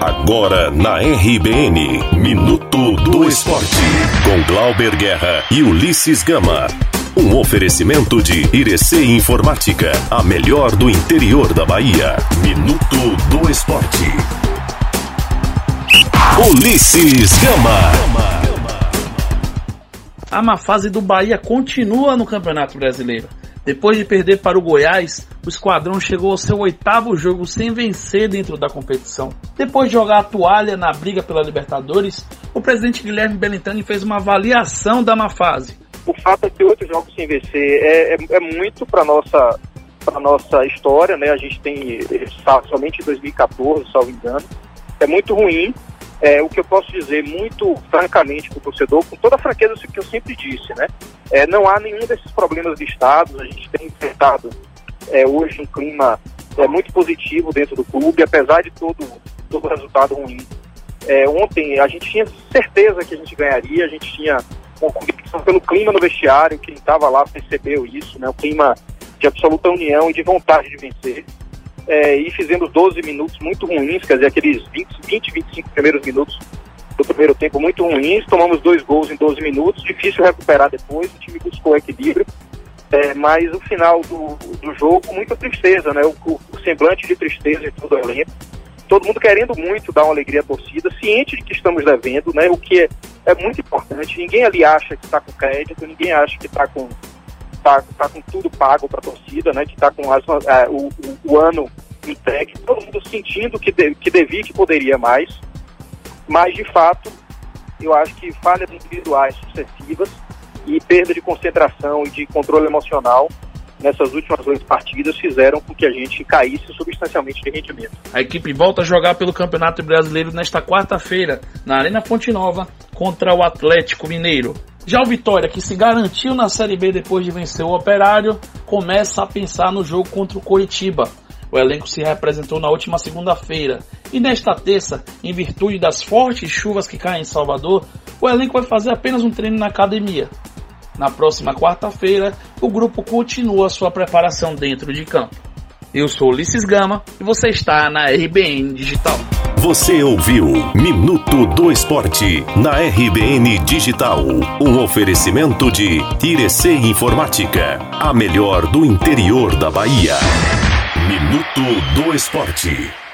Agora na RBN, Minuto do Esporte, com Glauber Guerra e Ulisses Gama. Um oferecimento de Irecê Informática, a melhor do interior da Bahia. Minuto do Esporte. Ulisses Gama. A má fase do Bahia continua no Campeonato Brasileiro. Depois de perder para o Goiás, o esquadrão chegou ao seu oitavo jogo sem vencer dentro da competição. Depois de jogar a toalha na briga pela Libertadores, o presidente Guilherme Belintani fez uma avaliação da má fase. O fato é que oito jogos sem vencer é, é, é muito para nossa para nossa história, né? A gente tem somente em 2014, salvo engano. É muito ruim é, o que eu posso dizer muito francamente para o torcedor, com toda a franqueza que eu sempre disse, né? É, não há nenhum desses problemas listados, a gente tem enfrentado é, hoje um clima é, muito positivo dentro do clube, apesar de todo, todo resultado ruim. É, ontem a gente tinha certeza que a gente ganharia, a gente tinha uma convicção pelo clima no vestiário, quem estava lá percebeu isso, né? O clima de absoluta união e de vontade de vencer é, e fizemos 12 minutos muito ruins, quer dizer, aqueles 20, 20, 25 primeiros minutos do primeiro tempo muito ruins, tomamos dois gols em 12 minutos, difícil recuperar depois, o time buscou equilíbrio, é, mas o final do, do jogo muita tristeza, né? O, o, semblante de tristeza de todo o elenco, todo mundo querendo muito dar uma alegria à torcida, ciente de que estamos devendo, né? O que é, é muito importante, ninguém ali acha que está com crédito, ninguém acha que está com tá, tá com tudo pago para a torcida, né? Que está com as, é, o, o, ano entregue, todo mundo sentindo que, de, que devia, que poderia mais, mas de fato eu acho que falhas individuais sucessivas e perda de concentração e de controle emocional nessas últimas duas partidas fizeram com que a gente caísse substancialmente de rendimento. A equipe volta a jogar pelo Campeonato Brasileiro nesta quarta-feira, na Arena Fonte Nova, contra o Atlético Mineiro. Já o Vitória, que se garantiu na Série B depois de vencer o Operário, começa a pensar no jogo contra o Coritiba. O elenco se representou na última segunda-feira e nesta terça, em virtude das fortes chuvas que caem em Salvador, o elenco vai fazer apenas um treino na academia. Na próxima quarta-feira, o grupo continua sua preparação dentro de campo. Eu sou Ulisses Gama e você está na RBN Digital. Você ouviu Minuto do Esporte na RBN Digital. Um oferecimento de Irecê Informática, a melhor do interior da Bahia. Minuto do Esporte.